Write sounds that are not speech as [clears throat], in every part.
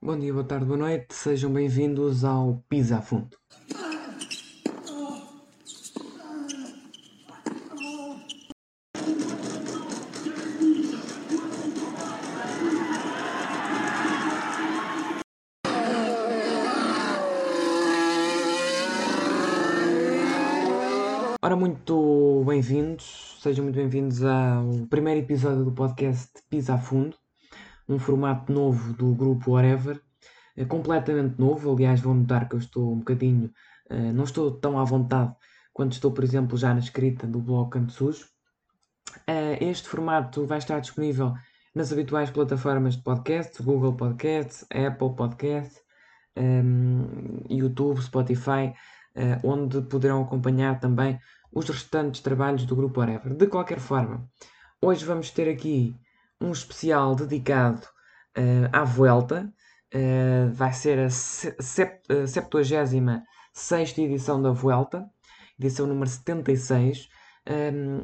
Bom dia, boa tarde, boa noite, sejam bem-vindos ao Pisa a Fundo. Ora, muito bem-vindos, sejam muito bem-vindos ao primeiro episódio do podcast Pisa a Fundo, um formato novo do grupo Whatever, é completamente novo. Aliás, vão notar que eu estou um bocadinho, uh, não estou tão à vontade quanto estou, por exemplo, já na escrita do blog Canto Sujo. Uh, este formato vai estar disponível nas habituais plataformas de podcast, Google Podcasts, Apple Podcasts, um, YouTube, Spotify, onde poderão acompanhar também os restantes trabalhos do grupo Whatever. De qualquer forma, hoje vamos ter aqui um especial dedicado uh, à Vuelta. Uh, vai ser a 76 edição da Vuelta, edição número 76. Um,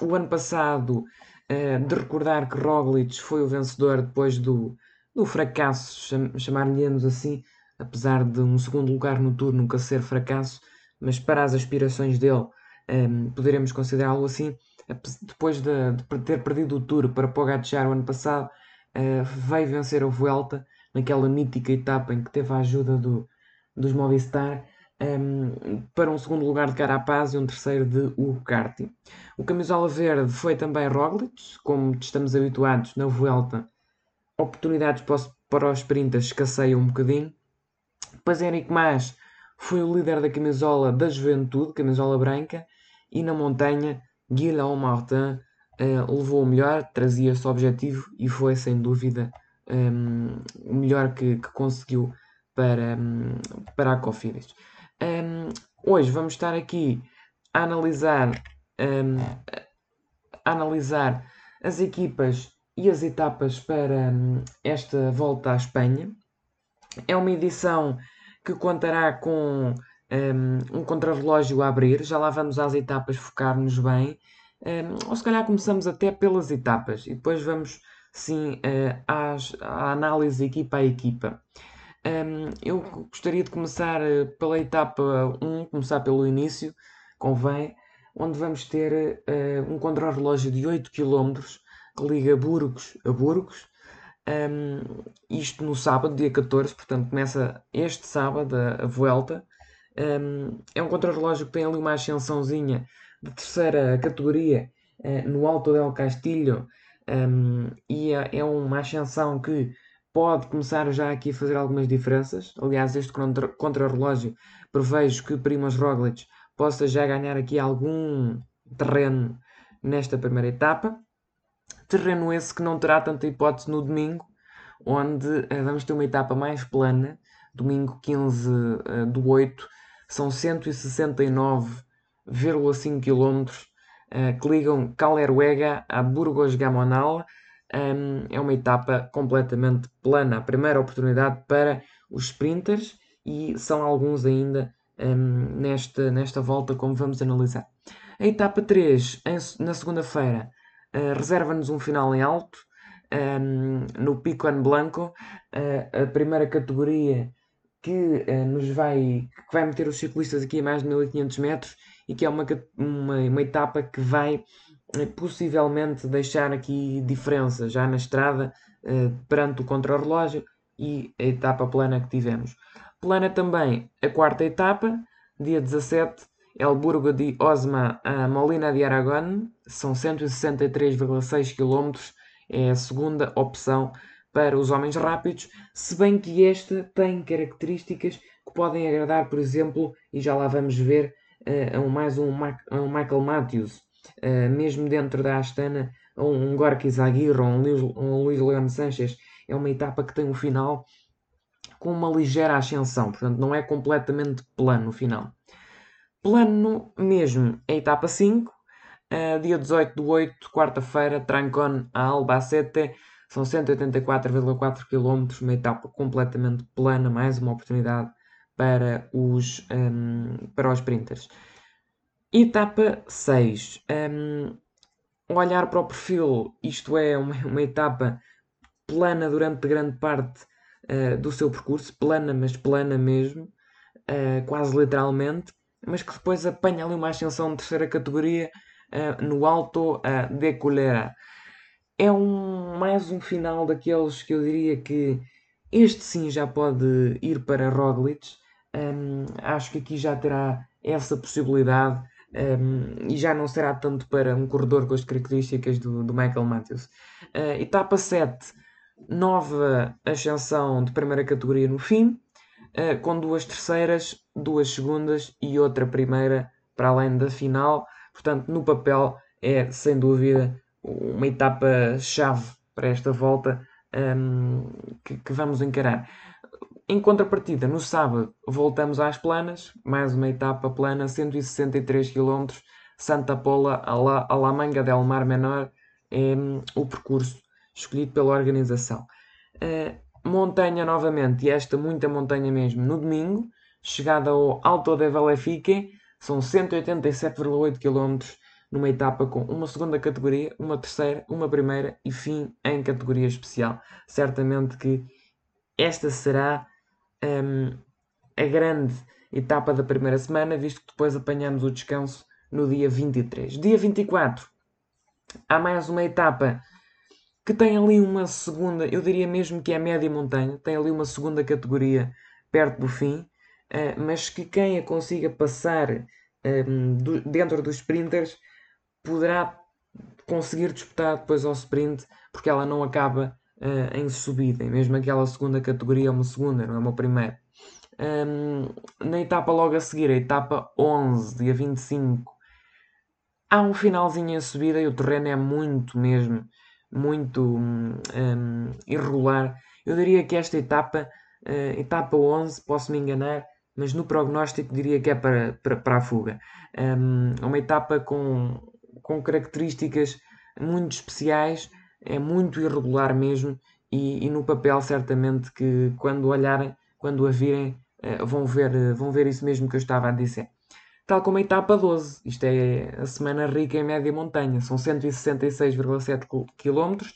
o ano passado, uh, de recordar que Roglic foi o vencedor depois do, do fracasso, cham, chamar-lhe-nos assim, apesar de um segundo lugar no Tour nunca ser fracasso, mas para as aspirações dele um, poderemos considerá-lo assim. Depois de, de, ter perdido o Tour para Pogacar o ano passado, uh, veio vencer a Vuelta naquela mítica etapa em que teve a ajuda do, dos Movistar um, para um segundo lugar de Carapaz e um terceiro de Hugo. O camisola verde foi também Roglic, como estamos habituados na Vuelta, oportunidades para os, para os sprinters escasseiam um bocadinho. Depois Henrique Mas foi o líder da camisola da juventude, camisola branca, e na montanha Guillaume Martin uh, levou o melhor, trazia esse objetivo e foi sem dúvida um, ehm, o melhor que, que conseguiu para, um, para a Cofidis. Um, ehm, hoje vamos estar aqui a analisar, ehm, a analisar as equipas e as etapas para esta volta à Espanha. É uma edição que contará com um, um contrarrelógio a abrir. Já lá vamos às etapas focar-nos bem. Um, ou se calhar começamos até pelas etapas e depois vamos sim uh, às, à análise equipa a equipa. Um, eu gostaria de começar uh, pela etapa 1, começar pelo início, convém, onde vamos ter uh, um contrarrelógio de 8 km que liga Burgos a Burgos. Um, isto no sábado, dia 14, portanto começa este sábado a, a Vuelta. Um, é um contrarrelógio que tem ali uma ascensãozinha de terceira categoria uh, no Alto del Castillo um, e é, é, uma ascensão que pode começar já aqui a fazer algumas diferenças. Aliás, este contrarrelógio prevejo que Primoz Roglic possa já ganhar aqui algum terreno nesta primeira etapa. Terreno esse que não terá tanta hipótese no domingo, onde uh, vamos ter uma etapa mais plana, domingo 15 uh, do 8, são 169,5 km uh, que ligam Caleruega a Burgos Gamonal. É uma etapa completamente plana, a primeira oportunidade para os sprinters e são alguns ainda um, nesta, nesta volta, como vamos analisar. A etapa 3, em, na segunda-feira, uh, reserva-nos um final em alto, um, no Pico en Blanco, uh, a primeira categoria que uh, nos vai, que vai meter os ciclistas aqui a mais de 1500 metros e que é uma, uma, uma etapa que vai uh, possivelmente deixar aqui diferença já na estrada uh, perante o contrarrelógio e a etapa plana que tivemos. Plana também a quarta etapa, dia 17, El Burgo de Osma a Molina de Aragón, são 163,6 km, é a segunda opção para os homens rápidos, se bem que esta tem características que podem agradar, por exemplo, e já lá vamos ver, uh, a um, mais um, um Michael Matthews, uh, mesmo dentro da Astana, a um Gorky Zaguirre ou um Luís, um Luís Leão Sanches, é uma etapa que tem um final com uma ligeira ascensão, portanto não é completamente plano o final. Plano mesmo é a etapa 5, uh, dia 18 do 8, quarta-feira, Trancon a Albacete, são 184,4 km, uma etapa completamente plana, mais uma oportunidade para os, um, para os sprinters. Etapa 6. Um, olhar para o perfil, isto é uma, uma etapa plana durante grande parte uh, do seu percurso, plana, mas plana mesmo, uh, quase literalmente, mas que depois apanha ali uma ascensão de terceira categoria no Alto de Colera. É um, mais um final daqueles que eu diria que este sim já pode ir para Roglic. Um, acho que aqui já terá essa possibilidade um, e já não será tanto para um corredor com as características do, do Michael Matthews. Uh, etapa 7, nova ascensão de primeira categoria no fim, uh, com duas terceiras, duas segundas e outra primeira para além da final. Portanto, no papel é sem dúvida uma etapa chave para esta volta um, que, que vamos encarar. Em contrapartida, no sábado voltamos às planas, mais uma etapa plana, 163 km, Santa Pola a la, a la Manga del Mar Menor, é um, o percurso escolhido pela organização. Uh, montanha novamente, e esta muita montanha mesmo, no domingo, chegada ao Alto de Valefique, são 187,8 km numa etapa com uma segunda categoria, uma terceira, uma primeira e fim em categoria especial. Certamente que esta será um, a grande etapa da primeira semana, visto que depois apanhamos o descanso no dia 23. Dia 24, há mais uma etapa que tem ali uma segunda, eu diria mesmo que é média montanha, tem ali uma segunda categoria perto do fim, uh, mas que quem a consiga passar um, do, dentro dos sprinters poderá conseguir disputar depois ao sprint, porque ela não acaba uh, em subida, e mesmo aquela segunda categoria é uma segunda, não é uma primeira. Um, na etapa logo a seguir, a etapa 11, dia 25, há um finalzinho em subida e o terreno é muito mesmo, muito um, irregular. Eu diria que esta etapa, uh, etapa 11, posso me enganar, mas no prognóstico diria que é para, para, para a fuga. Um, uma etapa com, com características muito especiais, é muito irregular mesmo, e, e, no papel certamente que quando olharem, quando a virem, uh, vão, ver, uh, vão ver isso mesmo que eu estava a dizer. Tal como a etapa 12, isto é a semana rica em média montanha, são 166,7 km.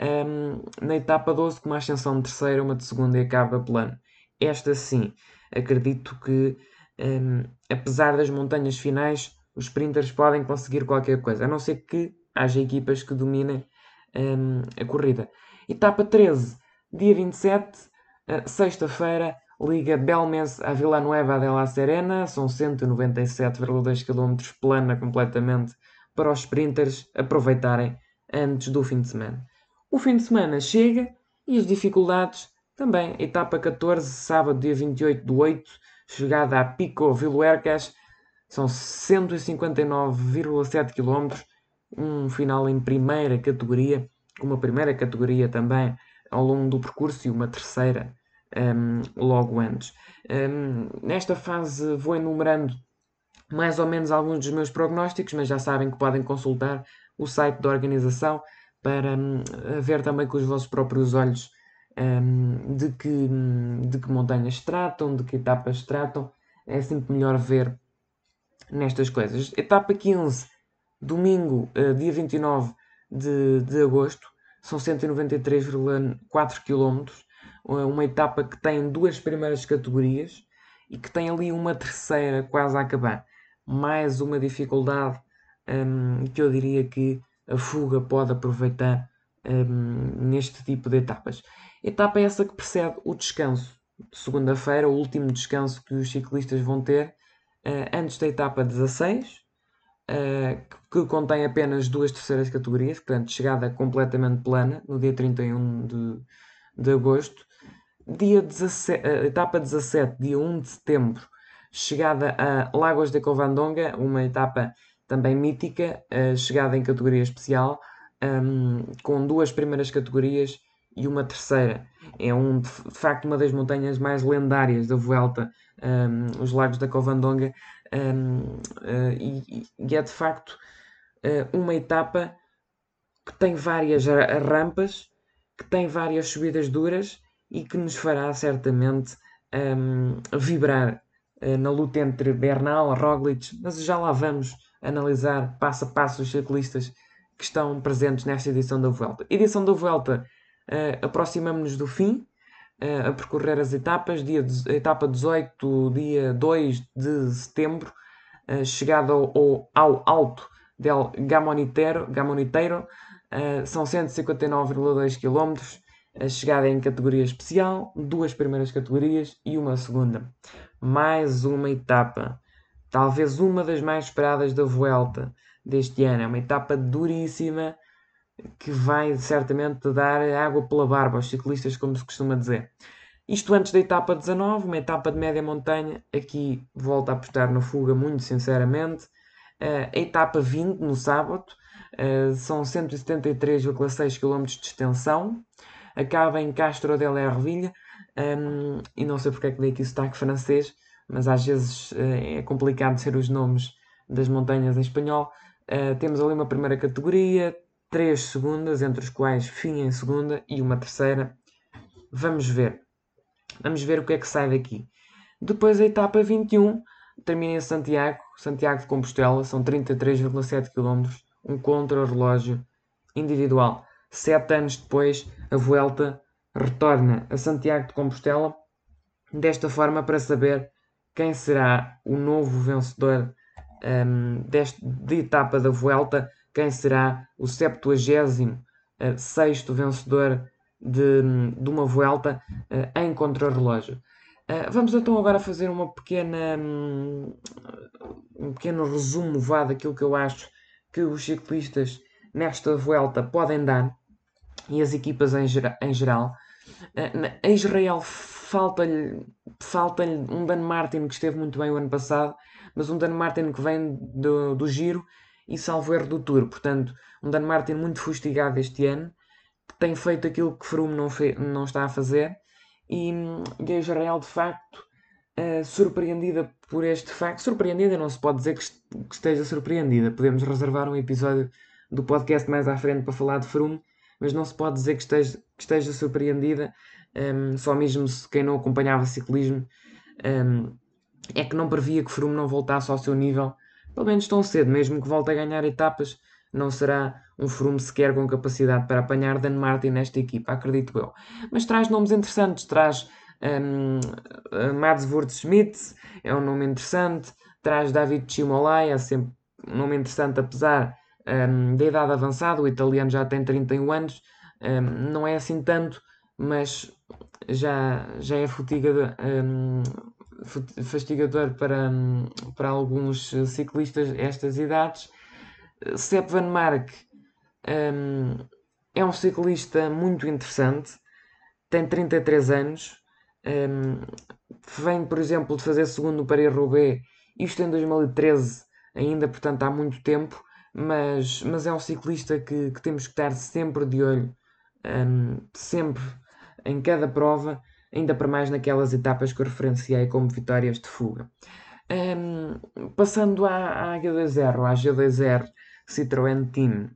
Um, na etapa 12, com uma ascensão de terceira, uma de segunda e acaba plano. Esta sim, acredito que, um, apesar das montanhas finais, os sprinters podem conseguir qualquer coisa, a não ser que haja equipas que dominem um, a corrida. Etapa 13, dia 27, uh, sexta-feira, liga Belmes a Villanueva de la Serena, são 197,2 km plana completamente para os sprinters aproveitarem antes do fim de semana. O fim de semana chega e as dificuldades também. Etapa 14, sábado, dia 28 do 8, chegada a Pico Viluercas, são 159,7 km, um final em primeira categoria, uma primeira categoria também ao longo do percurso e uma terceira um, logo antes. Um, nesta fase vou enumerando mais ou menos alguns dos meus prognósticos, mas já sabem que podem consultar o site da organização para um, ver também com os vossos próprios olhos um, de, que, de que montanhas tratam, de que etapas tratam. É sempre melhor ver nestas coisas. Etapa 15, domingo, uh, dia 29 de, de agosto, são 193,4 km. Uma etapa que tem duas primeiras categorias e que tem ali uma terceira quase a acabar. Mais uma dificuldade um, que eu diria que a fuga pode aproveitar um, neste tipo de etapas. Etapa essa que precede o descanso. Segunda-feira, o último descanso que os ciclistas vão ter antes da etapa 16, uh, eh, que, contém apenas duas terceiras categorias, portanto, chegada completamente plana, no dia 31 de, de agosto. Dia 17, uh, etapa 17, dia 1 de setembro, chegada a Lagos de Covandonga, uma etapa também mítica, chegada em categoria especial, um, com duas primeiras categorias e uma terceira. É um, de facto uma das montanhas mais lendárias da Vuelta, um, os Lagos da Covandonga, um, uh, eh, e, e, é de facto uh, uma etapa que tem várias rampas, que tem várias subidas duras e que nos fará certamente um, vibrar uh, na luta entre Bernal Roglic, mas já lá vamos analisar passo a passo os ciclistas que estão presentes nesta edição da Vuelta. Edição da Vuelta uh, aproximamos-nos do fim. uh, a percorrer as etapas, dia, etapa 18, dia 2 de setembro, uh, chegada ao, ao, Alto del Gamoniteiro, Gamoniteiro uh, são 159,2 km, a chegada em categoria especial, duas primeiras categorias e uma segunda. Mais uma etapa, talvez uma das mais esperadas da Vuelta deste ano, é uma etapa duríssima, que vai certamente dar água pela barba aos ciclistas, como se costuma dizer. Isto antes da etapa 19, uma etapa de média montanha. Aqui volto a apostar na fuga, muito sinceramente. Uh, a etapa 20, no sábado, uh, são 173,6 km de extensão. Acaba em Castro del Ervilha. Um, e não sei porque é que dei aqui sotaque francês, mas às vezes uh, é complicado ser os nomes das montanhas em espanhol. temos ali uma primeira categoria, três segundas, entre os quais fim em segunda e uma terceira. Vamos ver. Vamos ver o que é que sai daqui. Depois a etapa 21 termina em Santiago, Santiago de Compostela, são 33,7 km, um contra-relógio individual. Sete anos depois, a Vuelta retorna a Santiago de Compostela, desta forma para saber quem será o novo vencedor um, deste, de etapa da Vuelta quem será o 76 vencedor de, de uma volta uh, em contrarrelógio. Uh, vamos então agora fazer uma pequena, um, um pequeno resumo vá daquilo que eu acho que os ciclistas nesta volta podem dar e as equipas em, gera, em geral. Uh, em Israel falta-lhe falta um Dan Martin que esteve muito bem o ano passado, mas um Dan Martin que vem do, do giro e salvo erro do Tour. Portanto, um Dan Martin muito fustigado este ano, que tem feito aquilo que Froome não, não está a fazer, e, e a Israel, de facto, uh, surpreendida por este facto. Surpreendida, não se pode dizer que, que, esteja surpreendida. Podemos reservar um episódio do podcast mais à frente para falar de Froome, mas não se pode dizer que esteja, que esteja surpreendida, um, só mesmo se quem não acompanhava ciclismo um, é que não previa que Froome não voltasse ao seu nível pelo menos tão cedo, mesmo que volte a ganhar etapas, não será um Froome sequer com capacidade para apanhar Dan Martin nesta equipa, acredito eu. Mas traz nomes interessantes, traz um, Mads Wurth-Schmidt, é um nome interessante, traz David Chimolai, é sempre um nome interessante, apesar um, da idade avançada, o italiano já tem 31 anos, um, não é assim tanto, mas já, já é fatiga de, um, fastigador para, para alguns ciclistas estas idades. Sepp Van Mark um, é um ciclista muito interessante, tem 33 anos, um, vem, por exemplo, de fazer segundo no Paris-Roubaix, isto em 2013 ainda, portanto há muito tempo, mas, mas é um ciclista que, que temos que estar sempre de olho, um, sempre em cada prova, ainda para mais naquelas etapas que eu referenciei como vitórias de fuga. Um, passando à, à H2R, à G2R Citroën Team.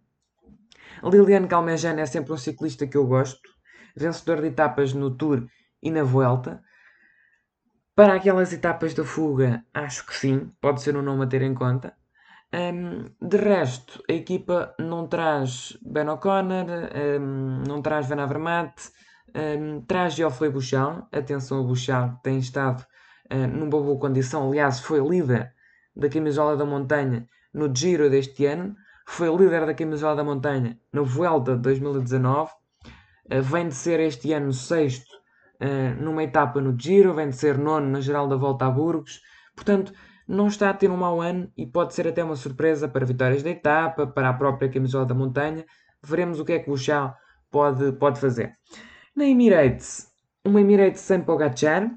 Liliane Calmejane é sempre um ciclista que eu gosto, vencedor de etapas no Tour e na Vuelta. Para aquelas etapas da fuga, acho que sim, pode ser um nome a ter em conta. Um, de resto, a equipa não traz Ben O'Connor, um, não traz Van Avermaet, um, traz Geoffrey Bouchard, atenção a Bouchard, tem estado uh, numa boa condição, aliás, foi líder da camisola da montanha no Giro deste ano, foi líder da camisola da montanha na Vuelta de 2019, uh, vem de ser este ano sexto uh, numa etapa no Giro, vem de ser nono na geral da Volta a Burgos, portanto, não está a ter um mau ano e pode ser até uma surpresa para vitórias da etapa, para a própria camisola da montanha. Veremos o que é que Chá pode, pode fazer. Na Emirates, uma Emirates sem Pogacar,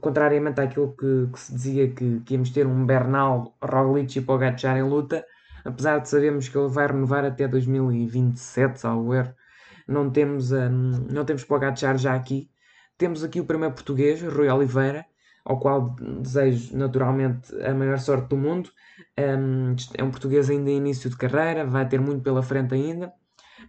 contrariamente àquilo que, que se dizia que, que, íamos ter um Bernal, Roglic e Pogacar em luta, apesar de sabermos que ele vai renovar até 2027, ao erro, não temos, um, não temos Pogacar já aqui. Temos aqui o primeiro português, Rui Oliveira, ao qual desejo naturalmente a maior sorte do mundo. Um, é um português ainda em início de carreira, vai ter muito pela frente ainda,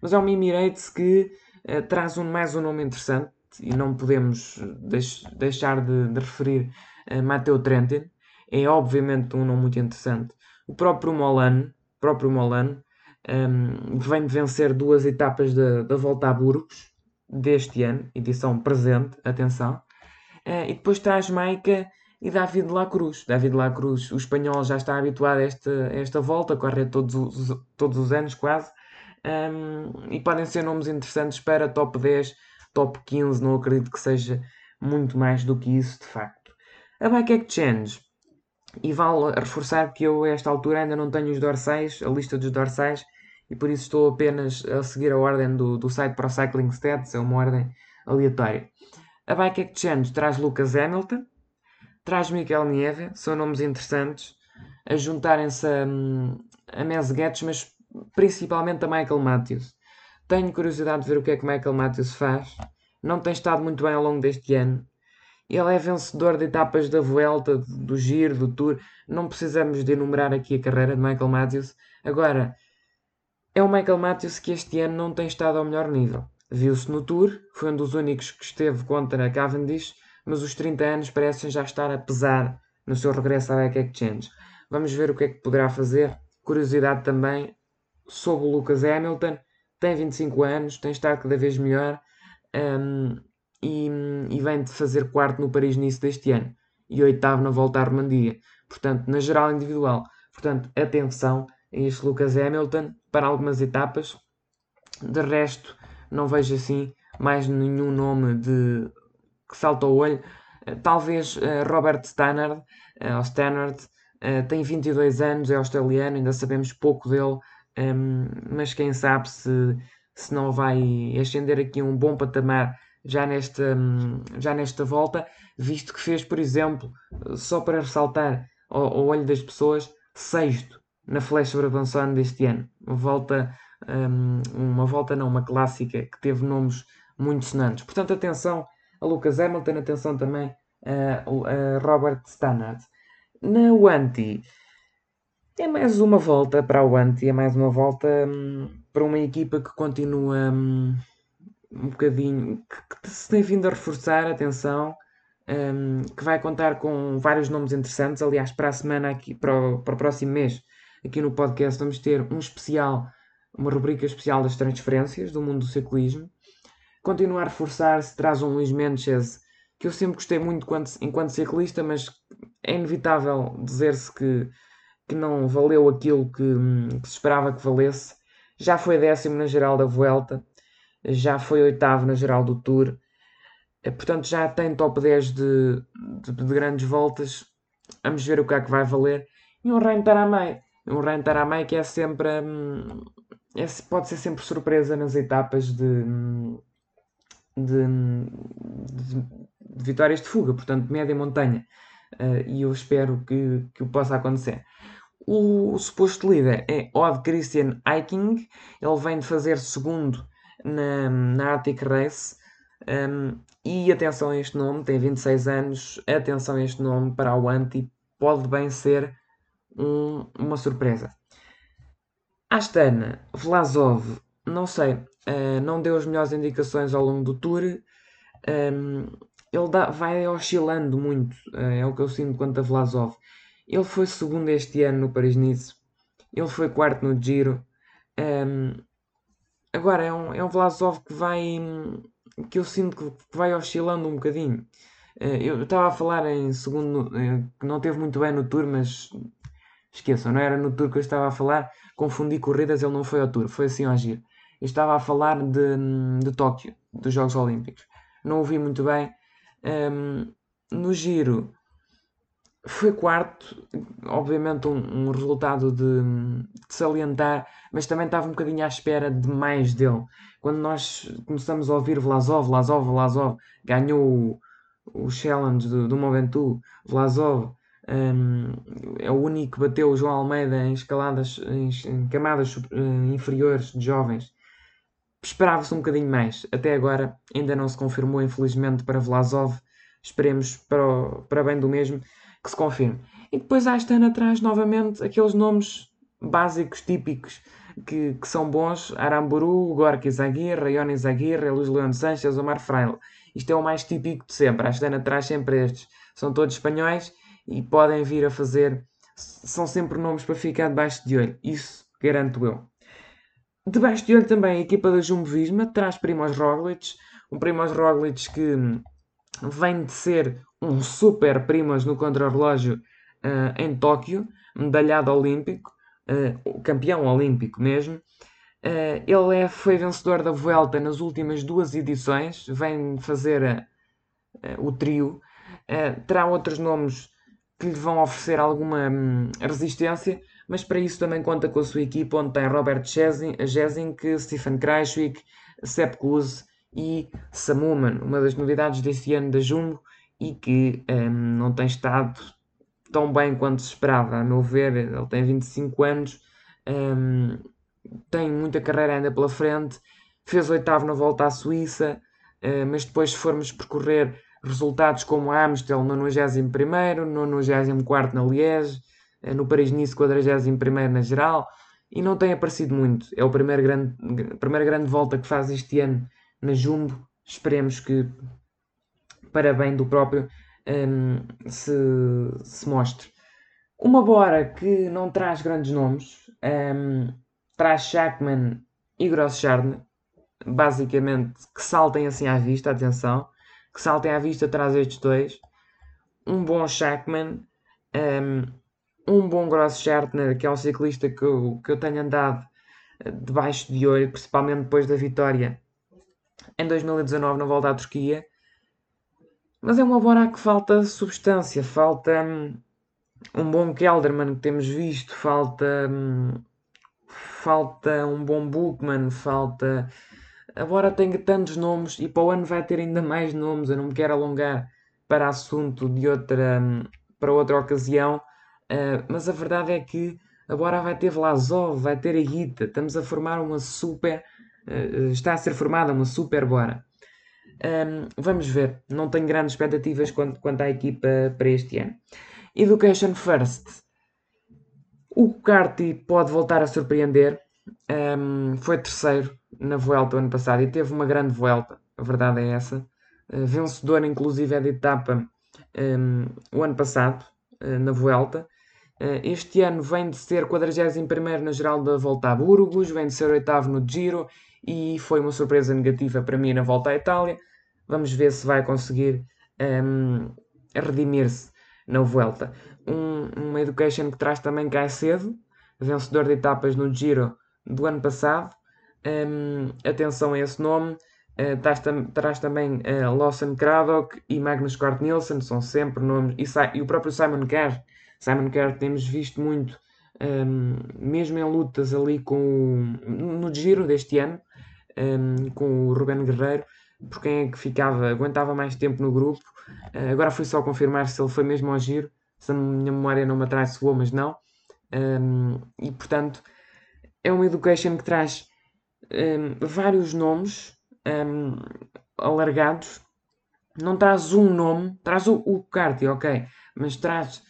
mas é uma Emirates que uh, traz um, mais um nome interessante e não podemos deix deixar de, de referir uh, Matteo Trentin. É obviamente um nome muito interessante. O próprio Molan, próprio Molan um, vem de vencer duas etapas da, da volta a Burgos, deste ano, edição presente, atenção. Uh, e depois traz Maica e David La Cruz. David La Cruz, o espanhol já está habituado a esta, a esta volta, corre todos os, todos os anos quase. Um, e podem ser nomes interessantes para top 10, top 15. Não acredito que seja muito mais do que isso, de facto. A Bike Exchange. E vale reforçar que eu, a esta altura, ainda não tenho os dorsais, a lista dos dorsais, e por isso estou apenas a seguir a ordem do, do site Pro Cycling Stats, é uma ordem aleatória. A Bike Exchange traz Lucas Hamilton, traz Miguel Nieve, são nomes interessantes, a juntarem-se a, a Mesguetes, mas principalmente a Michael Matthews. Tenho curiosidade de ver o que é que Michael Matthews faz. Não tem estado muito bem ao longo deste ano. Ele é vencedor de etapas da Vuelta, do Giro, do Tour. Não precisamos de enumerar aqui a carreira de Michael Matthews. Agora, é o Michael Matthews que este ano não tem estado ao melhor nível. Viu-se no Tour, foi um dos únicos que esteve contra a Cavendish, mas os 30 anos parecem já estar a pesar no seu regresso à Bike Exchange. Vamos ver o que é que poderá fazer. Curiosidade também sobre o Lucas Hamilton, tem 25 anos, tem estado cada vez melhor um, e, e, vem de fazer quarto no Paris-Nice deste ano e oitavo na volta à Romandia. Portanto, na geral individual. Portanto, atenção a este Lucas Hamilton para algumas etapas. De resto, não vejo assim mais nenhum nome de que salta ao olho. Uh, talvez uh, Robert Stannard, uh, Stannard tem 22 anos, é australiano, ainda sabemos pouco dele, mas quem sabe se, se não vai ascender aqui um bom patamar já nesta, já nesta volta, visto que fez, por exemplo, só para ressaltar ao, ao olho das pessoas, sexto na Flecha Brabançona deste ano. Uma volta, um, uma volta não, uma clássica que teve nomes muito sonantes. Portanto, atenção a Lucas Hamilton, atenção também a, a Robert Stannard. Na Wanty, é mais uma volta para o Anti, é mais uma volta hum, para uma equipa que continua hum, um bocadinho, que, que, se tem vindo a reforçar, atenção, hum, que vai contar com vários nomes interessantes. Aliás, para a semana, aqui, para o, para o próximo mês, aqui no podcast, vamos ter um especial, uma rubrica especial das transferências do mundo do ciclismo. Continua a reforçar-se, traz um Luís Mendes, que eu sempre gostei muito enquanto, enquanto ciclista, mas é inevitável dizer-se que que não valeu aquilo que, que, se esperava que valesse. Já foi décimo na geral da Vuelta, já foi oitavo na geral do Tour, eh, portanto já tem top 10 de, de, de grandes voltas. Vamos ver o que é que vai valer. E um Reino Taramay, um Reino Taramay que é sempre. Hum, é, pode ser sempre surpresa nas etapas de, de, de, de vitórias de fuga, portanto, média montanha. Uh, e eu espero que, que o possa acontecer. O, suposto líder é Odd Christian Eiking, ele vem de fazer segundo na, na Arctic Race. Um, e atenção a este nome, tem 26 anos. Atenção a este nome para o Anti, pode bem ser um, uma surpresa. Astana Vlasov, não sei, uh, não deu as melhores indicações ao longo do tour. Um, ele dá, vai oscilando muito, uh, é o que eu sinto quanto a Vlasov. Ele foi segundo este ano no Paris-Nice. Ele foi quarto no Giro. Um, agora, é um, é um Vlasov que vai... que eu sinto que vai oscilando um bocadinho. Uh, eu estava a falar em segundo... Uh, que não teve muito bem no Tour, mas... Esqueçam, não era no Tour que eu estava a falar. Confundi corridas, ele não foi ao Tour. Foi assim ao Giro. Eu estava a falar de, de Tóquio, dos Jogos Olímpicos. Não ouvi muito bem. Um, no Giro foi quarto, obviamente um, um resultado de, de, salientar, mas também estava um bocadinho à espera de mais dele. Quando nós começamos a ouvir Vlasov, Vlasov, Vlasov, ganhou o, o challenge do, do Momentu, Vlasov um, é o único que bateu o João Almeida em escaladas, em, em camadas uh, inferiores de jovens. Esperava-se um bocadinho mais. Até agora ainda não se confirmou, infelizmente, para Vlasov. Esperemos para, o, para bem do mesmo que se confirme. E depois há este ano atrás, novamente, aqueles nomes básicos, típicos, que, que são bons. Aramburu, Gorky Zaguirre, Ionis Zaguirre, Luís Leão Sanches, Omar Fraile. Isto é o mais típico de sempre. Há este ano atrás sempre estes. São todos espanhóis e podem vir a fazer... São sempre nomes para ficar debaixo de olho. Isso garanto eu. Debaixo de olho também a equipa da Jumbo Visma traz Primoz Roglic, Um Primoz Roglic que vem de ser um super Primoz no contrarrelógio uh, em Tóquio, medalhado olímpico, uh, campeão olímpico mesmo. Uh, ele é, foi vencedor da Vuelta nas últimas duas edições, vem fazer o trio. terá outros nomes que lhe vão oferecer alguma hum, resistência, mas para isso também conta com a sua equipa, onde tem Robert Jesink, Stephen Kreiswick, Sepp Kuss e Samuman, uma das novidades deste ano da Jumbo e que um, não tem estado tão bem quanto se esperava, a meu ver. Ele tem 25 anos, um, tem muita carreira ainda pela frente, fez oitavo na volta à Suíça, uh, mas depois, se formos percorrer resultados como a Amstel no 91, no 94 na Liège, eh, no Paris-Nice 41 na geral, e não tem aparecido muito. É o primeiro grande, a primeira grande volta que faz este ano na Jumbo. Esperemos que, para bem do próprio, um, se, se mostre. Uma Bora que não traz grandes nomes, um, traz Shackman e Grosschardt, basicamente, que saltem assim à vista, atenção, que saltem à vista traz estes dois. Um bom Shackman, um, um bom Grosschartner, que é um ciclista que eu, que eu tenho andado eh, debaixo de olho, principalmente depois da vitória em 2019 na volta à Turquia. Mas é uma Bora que falta substância, falta hum, um bom Kelderman que temos visto, falta hum, falta um bom Bookman, falta Agora tem tantos nomes e para o ano vai ter ainda mais nomes. Eu não me quero alongar para assunto de outra, para outra ocasião, uh, mas a verdade é que agora vai ter Vlasov, vai ter a Guita. Estamos a formar uma super. Uh, está a ser formada uma super bora. Um, vamos ver. Não tenho grandes expectativas quanto, quanto à equipa para este ano. Education First. O Carti pode voltar a surpreender. Um, foi terceiro na Vuelta ano passado e teve uma grande Vuelta, a verdade é essa. Uh, vencedor, inclusive, é de etapa um, o ano passado, uh, na Vuelta. Uh, este ano vem de ser 41 na geral da Volta a Burgos, vem de ser oitavo no Giro e foi uma surpresa negativa para mim na Volta à Itália. Vamos ver se vai conseguir um, redimir-se na Vuelta. Um, uma Education que traz também cedo vencedor de etapas no Giro do ano passado. Um, atenção a esse nome. Uh, traz, tam traz, também uh, Lawson Craddock e Magnus Cort Nielsen, são sempre nomes. E, e, o próprio Simon Kerr. Simon Kerr temos visto muito, um, mesmo em lutas ali com no giro deste ano, um, com o Ruben Guerreiro, por quem é que ficava, aguentava mais tempo no grupo. Uh, agora fui só confirmar se ele foi mesmo ao giro, se a minha memória não me atraiçoou, mas não. Um, e portanto, é uma education que traz um, vários nomes alargados. Não traz um nome, traz o, o kart, ok, mas traz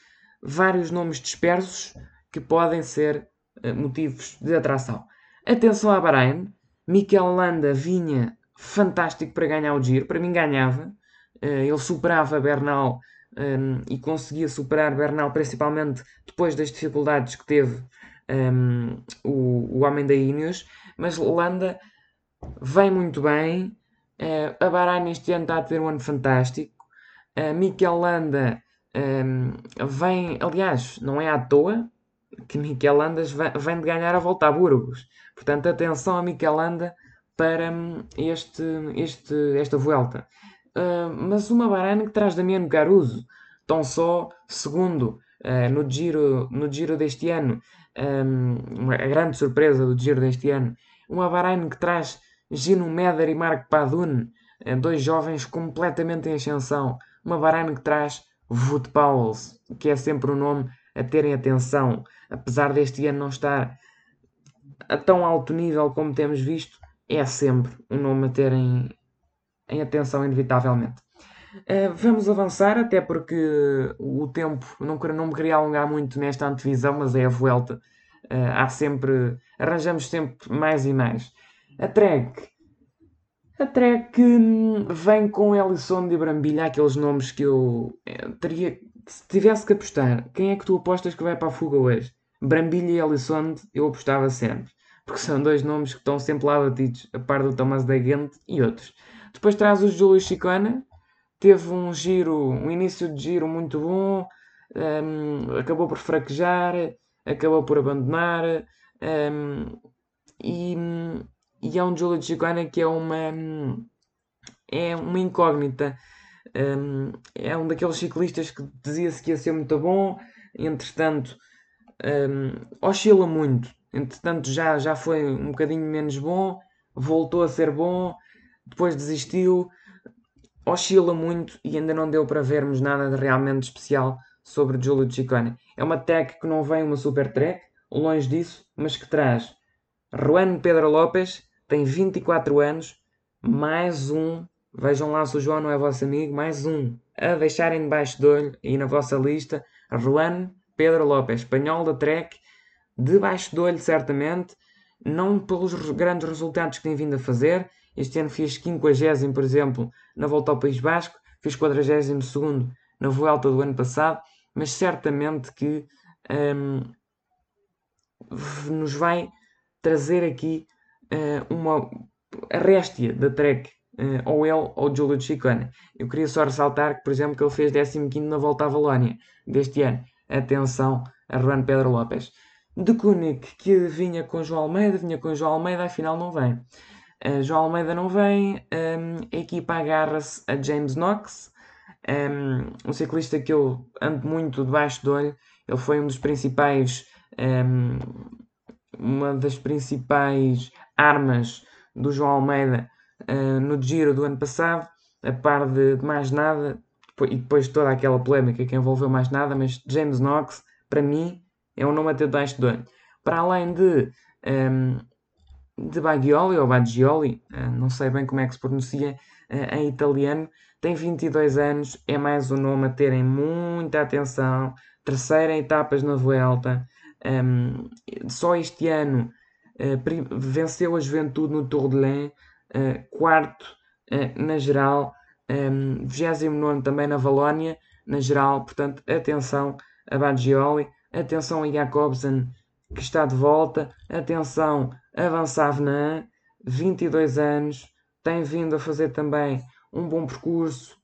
vários nomes dispersos que podem ser uh, motivos de atração. Atenção a Bahrein, Mikel Landa vinha fantástico para ganhar o Giro, para mim ganhava, uh, ele superava Bernal um, e conseguia superar Bernal principalmente depois das dificuldades que teve um, o, o homem da Ineos, mas Landa vem muito bem. Uh, a Bahrein este ano está a ter um ano fantástico. Uh, Mikel Landa um, vem, aliás, não é à toa que Mikel Landa vem de ganhar a volta a Burgos. Portanto, atenção a Mikel Landa para hum, este, este, esta volta. Uh, mas uma Bahrein que traz Damiano Caruso, tão só segundo uh, no, giro, no giro deste ano, um, a grande surpresa do Giro deste ano, uma Bahrein que traz Gino Meder e Mark Padun, dois jovens completamente em ascensão, uma Bahrein que traz Wout Powles, que é sempre um nome a terem atenção, apesar deste ano não estar a tão alto nível como temos visto, é sempre um nome a terem em atenção inevitavelmente. Uh, vamos avançar, até porque o tempo, não, não me queria alongar muito nesta antevisão, mas é a Vuelta. Uh, há sempre, arranjamos sempre mais e mais. A Trek. A Trek hum, vem com Ellison de Brambilha, aqueles nomes que eu eh, teria. Se tivesse que apostar, quem é que tu apostas que vai para a fuga hoje? Brambilha e Ellison, eu apostava sempre. Porque são dois nomes que estão sempre lá batidos, a par do Thomas de Gent e outros. Depois traz o Júlio Chicana, teve um giro, um início de giro muito bom, um, acabou por fraquejar, acabou por abandonar, um, e, e é um Júlio Chicana que é uma, é uma incógnita. Um, é um daqueles ciclistas que dizia-se que ia ser muito bom, entretanto um, oscila muito. Entretanto já, já foi um bocadinho menos bom, voltou a ser bom, depois desistiu, oscila muito e ainda não deu para vermos nada de realmente especial sobre Giulio Ciccone. É uma tech que não vem uma super track, longe disso, mas que traz Juan Pedro Lopes, tem 24 anos, mais um, vejam lá se o João não é vosso amigo, mais um a deixarem debaixo de olho e na vossa lista, Juan Pedro Lopes, espanhol da Trek, debaixo de olho certamente, não pelos grandes resultados que tem vindo a fazer. Este ano fiz 50, por exemplo, na volta ao País Basco, fiz 42 na volta do ano passado, mas certamente que um, nos vai trazer aqui uh, uma réstia da Trek, uh, ou ele ou Giulio Ciccone. Eu queria só ressaltar que, por exemplo, que ele fez 15 na volta à Valónia deste ano. Atenção a Juan Pedro Lopes de Koenig, que vinha com João Almeida, vinha com João Almeida, afinal não vem. Uh, João Almeida não vem, um, ehm, a equipa agarra-se a James Knox, um, ehm, um, ciclista que eu ando muito debaixo do olho. Ele foi um dos principais, um, ehm, uma das principais armas do João Almeida uh, no Giro do ano passado, a par de, de mais nada, e depois toda aquela polémica que envolveu mais nada, mas James Knox, para mim, é um nome a ter debaixo do olho. Para além de, um, de Bagioli ou Baggioli, uh, não sei bem como é que se pronuncia uh, em italiano, tem 22 anos, é mais um nome a terem muita atenção. Terceira etapas na Vuelta. Um, só este ano uh, venceu a Juventude no Tour de Lens, quarto na geral, um, 29 também na Valónia, na geral. Portanto, atenção a Baggioli. Atenção a Jacobsen, que está de volta. Atenção a Van Savenan, 22 anos, tem vindo a fazer também um bom percurso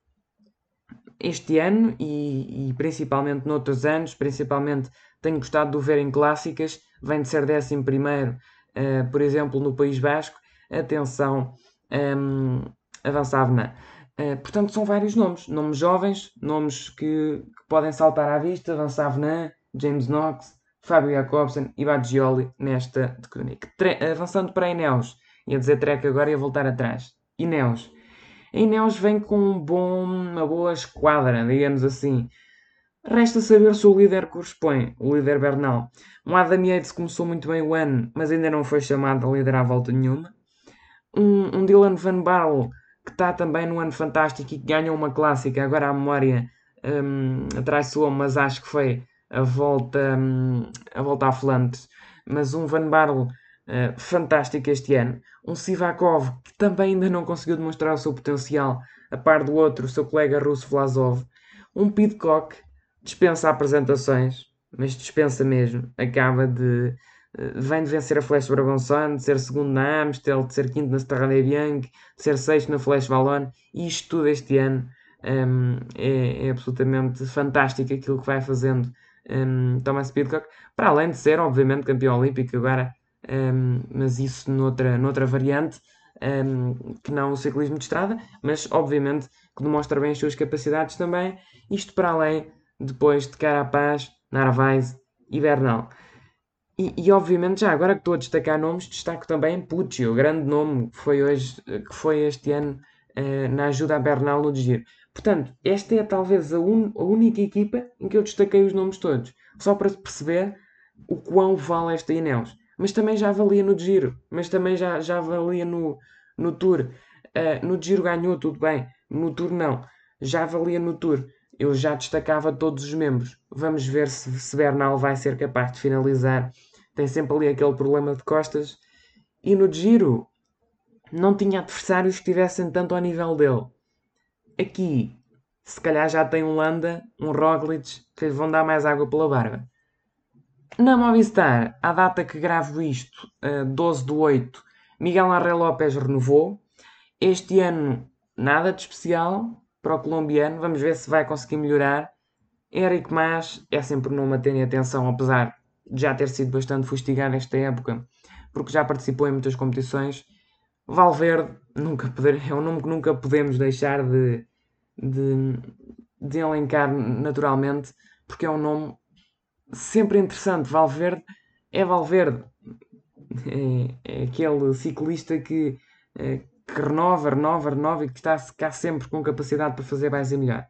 este ano e, e principalmente noutros anos. Principalmente tenho gostado de o ver em clássicas. Vem de ser 11 uh, por exemplo, no País Basco. Atenção um, portanto, são vários nomes. Nomes jovens, nomes que, que podem saltar à vista. Van Savenan, James Knox, Fábio Jacobsen e Baggioli nesta de Koenig. Avançando para a Ineos, ia dizer Trek agora e ia voltar atrás. Ineos. A Ineos vem com um bom, uma boa esquadra, digamos assim. Resta saber se o líder corresponde, o líder Bernal. Um Adam Yates começou muito bem o ano, mas ainda não foi chamado a liderar a volta nenhuma. Um, um Dylan Van Barle, que está também no ano fantástico e que ganhou uma clássica, agora à memória um, atraiçoou, mas acho que foi a volta, hum, a volta a Flandres, mas um Van Barle uh, fantástico este ano, um Sivakov que também ainda não conseguiu demonstrar o seu potencial, a par do outro, o seu colega russo Vlasov, um Pidcock dispensa apresentações, mas dispensa mesmo, acaba de vem de vencer a Flash Brabançon, de ser segundo na Amstel, de ser quinto na Strade Bianchi, de ser sexto na Flash Wallon, e isto tudo este ano um, é, é absolutamente fantástico aquilo que vai fazendo um, Thomas Pidcock, para além de ser, obviamente, campeão olímpico agora, um, mas isso noutra, noutra variante, que não o ciclismo de estrada, mas obviamente que demonstra bem as suas capacidades também, isto para além, depois de Carapaz, Narvaez e Bernal. E, e, obviamente já agora que estou a destacar nomes, destaco também Pucci, o grande nome que foi, hoje, que foi este ano uh, na ajuda a Bernal no Giro. Portanto, esta é talvez a, un, a, única equipa em que eu destaquei os nomes todos, só para perceber o quão vale esta Ineos. Mas também já valia no Giro, mas também já, já valia no, no Tour. Uh, no Giro ganhou, tudo bem, no Tour não. Já valia no Tour. Eu já destacava todos os membros. Vamos ver se, se Bernal vai ser capaz de finalizar. Tem sempre ali aquele problema de costas. E no Giro não tinha adversários que estivessem tanto ao nível dele aqui, se calhar já tem um Landa, um Roglic, que lhe vão dar mais água pela barba. Na Movistar, à data que gravo isto, 12 de 8, Miguel Arre Lopes renovou. Este ano nada de especial para o colombiano. Vamos ver se vai conseguir melhorar. Eric Mas é sempre um nome a ter atenção, apesar já ter sido bastante fustigado esta época, porque já participou em muitas competições. Valverde nunca poder, é um nome que nunca podemos deixar de, de, de elencar naturalmente, porque é um nome sempre interessante. Valverde é Valverde. É, é aquele ciclista que, é, que renova, renova, renova e que está cá sempre com capacidade para fazer mais e melhor.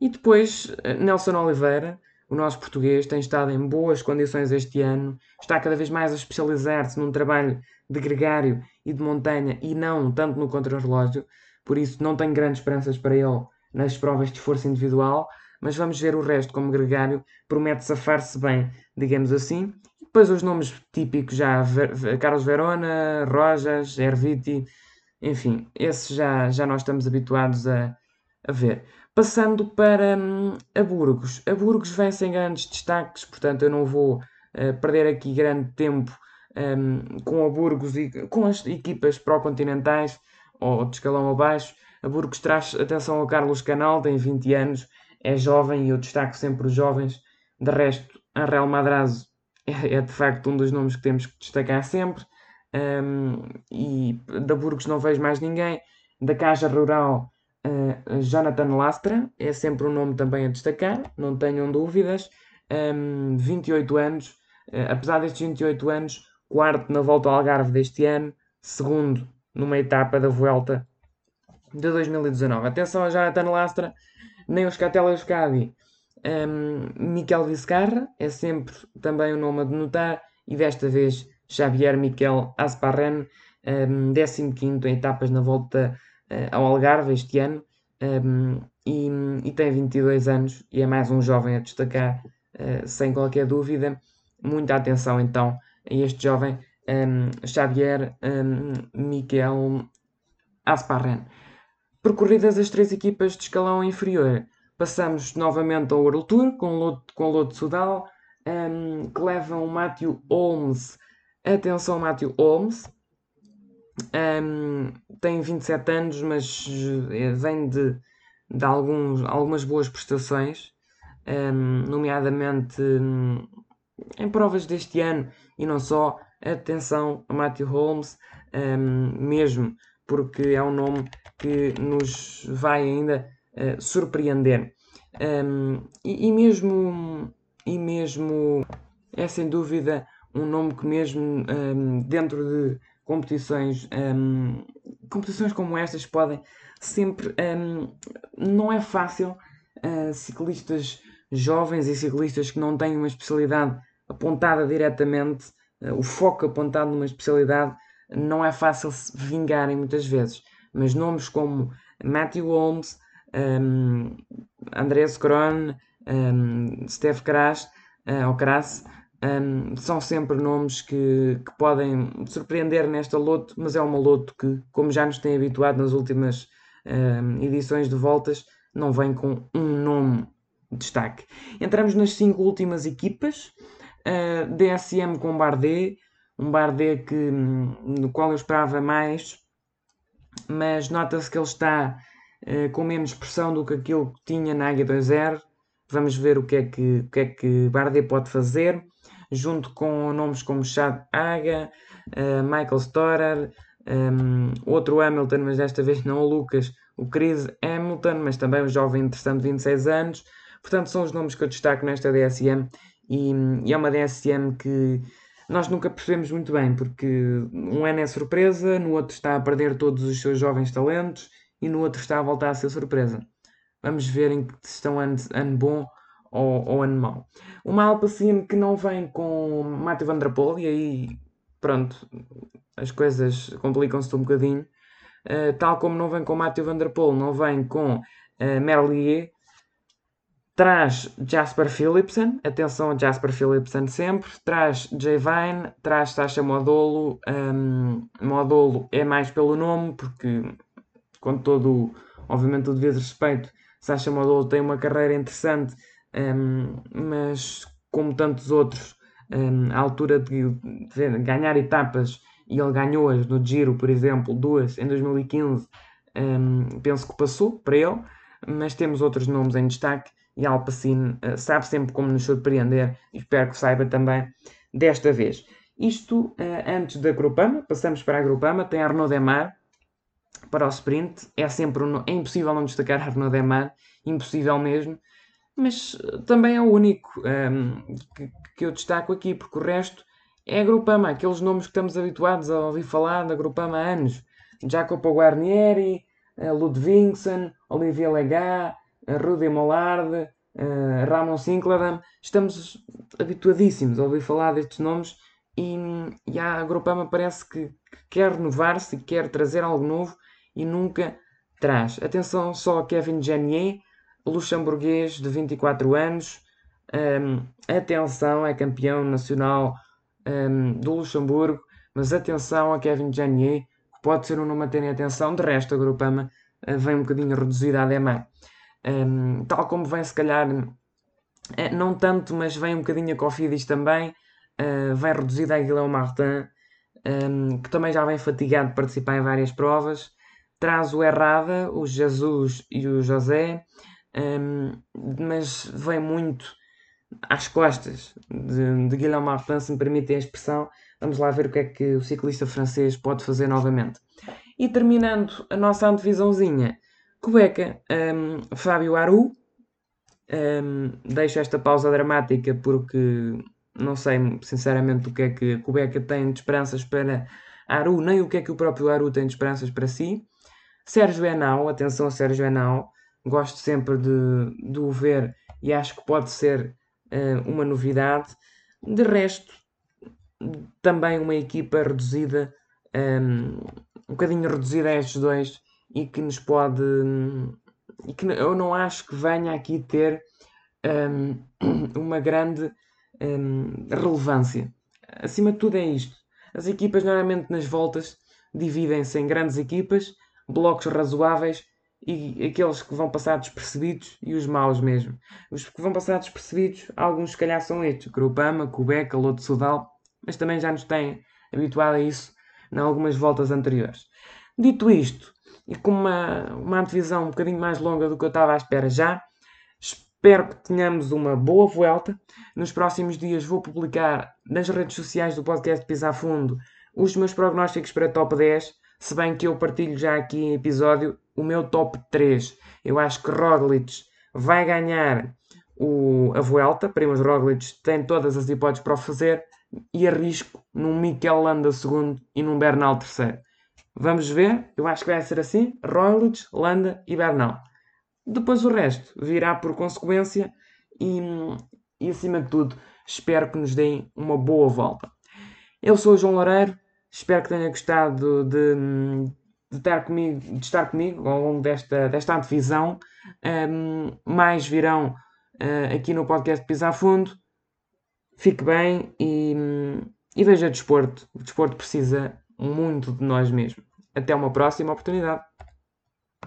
E depois, eh, Nelson Oliveira, o nosso português, tem estado em boas condições este ano, está cada vez mais a especializar-se num trabalho de gregário e de montanha e não tanto no contrarrelógio, por isso não tenho grandes esperanças para ele nas provas de esforço individual, mas vamos ver o resto como gregário, promete safar-se bem, digamos assim. Depois os nomes típicos já, Carlos Verona, Rojas, Erviti, enfim, esses já, já nós estamos habituados a, a ver. Passando para hum, a Burgos. A Burgos vem sem grandes destaques, portanto eu não vou uh, perder aqui grande tempo um, com a Burgos e com as equipas pró-continentais ou de escalão abaixo. A Burgos traz atenção ao Carlos Canal, tem 20 anos, é jovem e eu destaco sempre os jovens. De resto, a Real Madrazo é, é de facto um dos nomes que temos que destacar sempre. Um, e da Burgos não vejo mais ninguém. Da Caixa Rural, uh, Jonathan Lastra é sempre um nome também a destacar, não tenham dúvidas. Um, 28 anos, uh, apesar destes 28 anos, quarto na volta ao Algarve deste ano, segundo numa etapa da Vuelta de 2019. Atenção a Jonathan Lastra, nem os Catela Euskadi. Um, Miquel Vizcarra é sempre também um nome a denotar e desta vez Xavier Miquel Asparren, um, 15 em etapas na volta ao Algarve este ano um, e, e, tem 22 anos e é mais um jovem a destacar, uh, sem qualquer dúvida. Muita atenção então a este jovem um, Xavier um, Miquel Asparren. Percorridas as três equipas de escalão inferior, passamos novamente ao World Tour com Loto, com Loto Sudal, um, que levam o Matthew Holmes. Atenção, Matthew Holmes. Um, tem 27 anos, mas eh, vem de, de alguns, algumas boas prestações, um, nomeadamente um, em provas deste ano e não só. Atenção a Matthew Holmes, mesmo porque é um nome que nos vai ainda uh, surpreender. E, e, mesmo, e mesmo é sem dúvida um nome que mesmo dentro de competições, um, competições como estas podem sempre, não é fácil uh, ciclistas jovens e ciclistas que não têm uma especialidade apontada diretamente, uh, o foco apontado numa especialidade, não é fácil se vingarem muitas vezes. Mas nomes como Matthew Holmes, um, Andreas Kron, um, Steve Kras, uh, ou Kras, um, são sempre nomes que, que, podem surpreender nesta loto, mas é uma loto que, como já nos tem habituado nas últimas um, edições de voltas, não vem com um nome de destaque. Entramos nas cinco últimas equipas, uh, DSM com Bardet, um Bardet que, no qual eu esperava mais, mas nota-se que ele está uh, com menos pressão do que aquilo que tinha na Águia 2.0. Vamos ver o que é que, o que, é que Bardet pode fazer, junto com nomes como Chad Aga, uh, Michael Storer, um, outro Hamilton, mas desta [laughs] vez não o Lucas, o Chris Hamilton, mas também um jovem interessante de 26 anos. Portanto, são os nomes que eu destaco nesta DSM e, e é uma DSM que nós nunca percebemos muito bem, porque um ano é surpresa, no outro está a perder todos os seus jovens talentos e no outro está a voltar a ser surpresa. Vamos ver em que estão ano, ano bom ou, ou ano mau. Uma Alpacine que não vem com Matthew Van Der Poel, e aí, pronto, as coisas complicam-se um bocadinho. Uh, tal como não vem com Matthew Van Der Poel, não vem com uh, Merlier, Traz Jasper Philipsen, atenção a Jasper Philipsen sempre. Traz J. Vine, traz Sasha Modolo. Um, Modolo é mais pelo nome, porque, com todo, obviamente, o devido respeito, Sasha Modolo tem uma carreira interessante, um, mas como tantos outros, um, à altura de, de, ganhar etapas, e ele ganhou-as no Giro, por exemplo, duas em 2015 um, penso que passou para ele, mas temos outros nomes em destaque e Alpacine uh, sabe sempre como nos surpreender e espero que saiba também desta vez. Isto uh, antes da Grupama, passamos para a Grupama, tem Arnaud Demar para o sprint, é sempre um, é impossível não destacar Arnaud Demar, impossível mesmo, mas uh, também é o único um, que, que, eu destaco aqui, porque o resto é a Grupama, aqueles nomes que estamos habituados a ouvir falar da Grupama há anos. Jacopo Guarnieri, uh, Ludvigsen, Olivier Lega, uh, Rudy Mollard, Ramon Sinclair, estamos habituadíssimos a ouvir falar destes nomes e, e a Grupama parece que quer renovar-se quer trazer algo novo e nunca traz. Atenção só a Kevin Janier, luxemburguês de 24 anos. Um, atenção, é campeão nacional um, do Luxemburgo, mas atenção a Kevin Janier, que pode ser um nome a terem atenção. De resto, a Grupama uh, vem um bocadinho reduzida a demar. Um, tal como vem, se calhar, uh, não tanto, mas vem um bocadinho a Cofidis também. Uh, vem reduzida a Guilherme Martin, um, que também já vem fatigado de participar em várias provas. Traz o Errada, o Jesus e o José, um, mas vem muito às costas de, de Guilherme Martin, se me permitem a expressão. Vamos lá ver o que é que o ciclista francês pode fazer novamente. E terminando a nossa antevisãozinha, Cueca, um, Fábio Aru. Um, deixo esta pausa dramática porque não sei sinceramente o que é que a tem de esperanças para Aru, nem o que é que o próprio Aru tem de esperanças para si. Sérgio Enau, atenção Sérgio Enau, gosto sempre de, de o ver e acho que pode ser uh, uma novidade. De resto, também uma equipa reduzida, um, um bocadinho reduzida a estes dois e que nos pode. e que eu não acho que venha aqui ter um, [clears throat] uma grande um, relevância. Acima de tudo é isto. As equipas normalmente nas voltas dividem-se em grandes equipas, blocos razoáveis e aqueles que vão passar despercebidos e os maus mesmo. Os que vão passar despercebidos, alguns se calhar são estes, Grupama, Cubeca, Loto Sudal, mas também já nos têm habituado a isso em algumas voltas anteriores. Dito isto, e com uma, uma antevisão um bocadinho mais longa do que eu estava à espera já, espero que tenhamos uma boa volta. Nos próximos dias vou publicar nas redes sociais do podcast Pisa a Fundo os meus prognósticos para top 10, se bem que eu partilho já aqui em episódio o meu top 3. Eu acho que Roglic vai ganhar o, a Vuelta. Primoz Roglic tem todas as hipóteses para o fazer e arrisco num Mikel Landa segundo e num Bernal terceiro. Vamos ver, eu acho que vai ser assim: Roglic, Landa e Bernal. Depois o resto virá por consequência e, e acima de tudo espero que nos deem uma boa volta. Eu sou o João Loureiro, espero que tenha gostado de, de estar comigo, de estar comigo ao longo desta, desta antevisão. Um, mais virão uh, aqui no podcast Pisar Fundo. Fique bem e, e veja desporto. O desporto precisa muito de nós mesmos. Até uma próxima oportunidade.